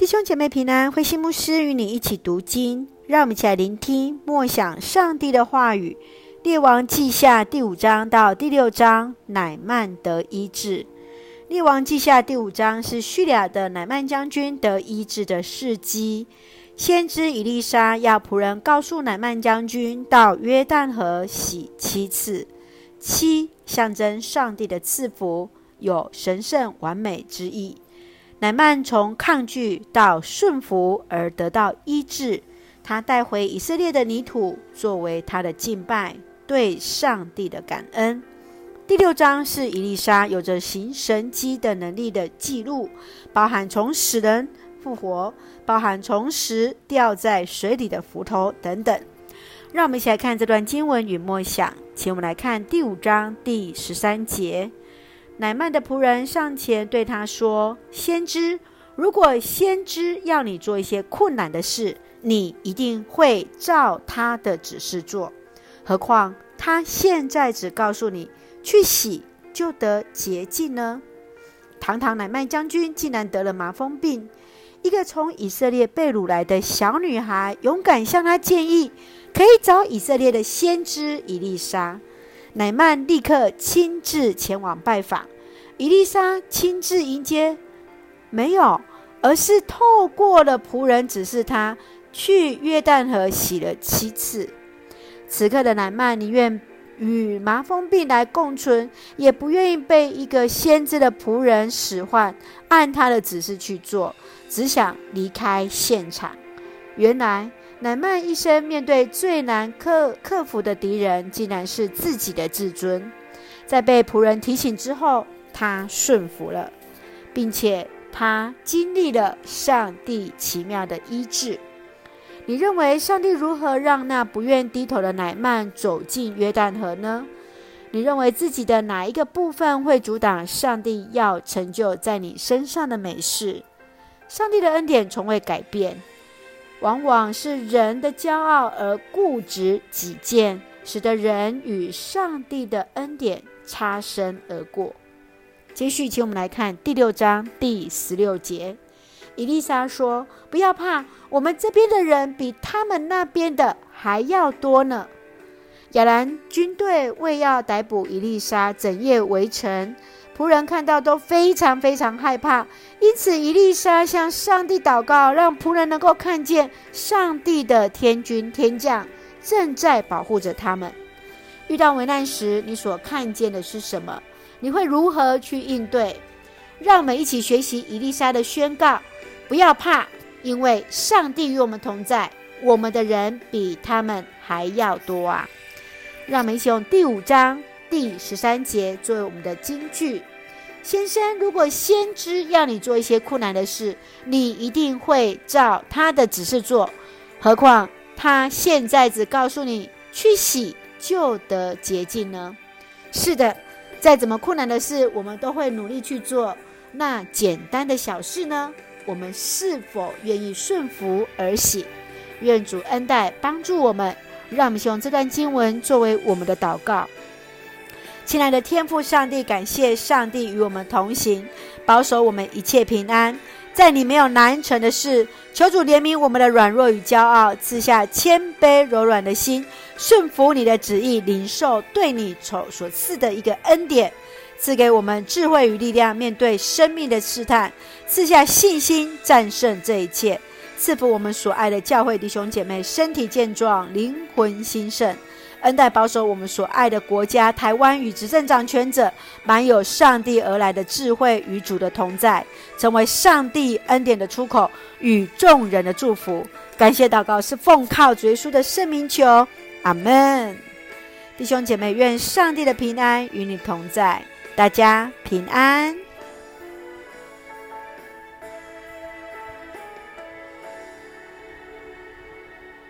弟兄姐妹平安，慧馨牧师与你一起读经，让我们一起来聆听默想上帝的话语。列王记下第五章到第六章，乃曼得医治。列王记下第五章是叙利亚的乃曼将军得医治的事迹。先知以利沙要仆人告诉乃曼将军到约旦河洗七次，七象征上帝的赐福，有神圣完美之意。乃曼从抗拒到顺服而得到医治，他带回以色列的泥土作为他的敬拜，对上帝的感恩。第六章是伊丽莎有着行神迹的能力的记录，包含从死人复活，包含从石掉在水里的斧头等等。让我们一起来看这段经文与默想，请我们来看第五章第十三节。乃曼的仆人上前对他说：“先知，如果先知要你做一些困难的事，你一定会照他的指示做。何况他现在只告诉你去洗就得洁净呢？”堂堂乃曼将军竟然得了麻风病，一个从以色列被掳来的小女孩勇敢向他建议，可以找以色列的先知伊丽莎。乃曼立刻亲自前往拜访，伊丽莎亲自迎接，没有，而是透过了仆人指示他去约旦河洗了七次。此刻的乃曼宁愿与麻风病来共存，也不愿意被一个先知的仆人使唤，按他的指示去做，只想离开现场。原来。乃曼一生面对最难克克服的敌人，竟然是自己的自尊。在被仆人提醒之后，他顺服了，并且他经历了上帝奇妙的医治。你认为上帝如何让那不愿低头的乃曼走进约旦河呢？你认为自己的哪一个部分会阻挡上帝要成就在你身上的美事？上帝的恩典从未改变。往往是人的骄傲而固执己见，使得人与上帝的恩典擦身而过。接续，请我们来看第六章第十六节。伊丽莎说：“不要怕，我们这边的人比他们那边的还要多呢。”亚兰军队为要逮捕伊丽莎，整夜围城。仆人看到都非常非常害怕，因此伊丽莎向上帝祷告，让仆人能够看见上帝的天军天将正在保护着他们。遇到危难时，你所看见的是什么？你会如何去应对？让我们一起学习伊丽莎的宣告：不要怕，因为上帝与我们同在，我们的人比他们还要多啊！让我们一起用第五章第十三节作为我们的金句。先生，如果先知要你做一些困难的事，你一定会照他的指示做。何况他现在只告诉你去洗就得洁净呢？是的，再怎么困难的事，我们都会努力去做。那简单的小事呢？我们是否愿意顺服而行？愿主恩待帮助我们，让我们用这段经文作为我们的祷告。亲爱的天父上帝，感谢上帝与我们同行，保守我们一切平安。在你没有难成的事，求主怜悯我们的软弱与骄傲，赐下谦卑柔软的心，顺服你的旨意，领受对你所所赐的一个恩典，赐给我们智慧与力量，面对生命的试探，赐下信心战胜这一切，赐福我们所爱的教会弟兄姐妹身体健壮，灵魂兴盛。恩待保守我们所爱的国家台湾与执政掌权者，满有上帝而来的智慧与主的同在，成为上帝恩典的出口与众人的祝福。感谢祷告是奉靠主耶稣的圣名求，阿门。弟兄姐妹，愿上帝的平安与你同在，大家平安。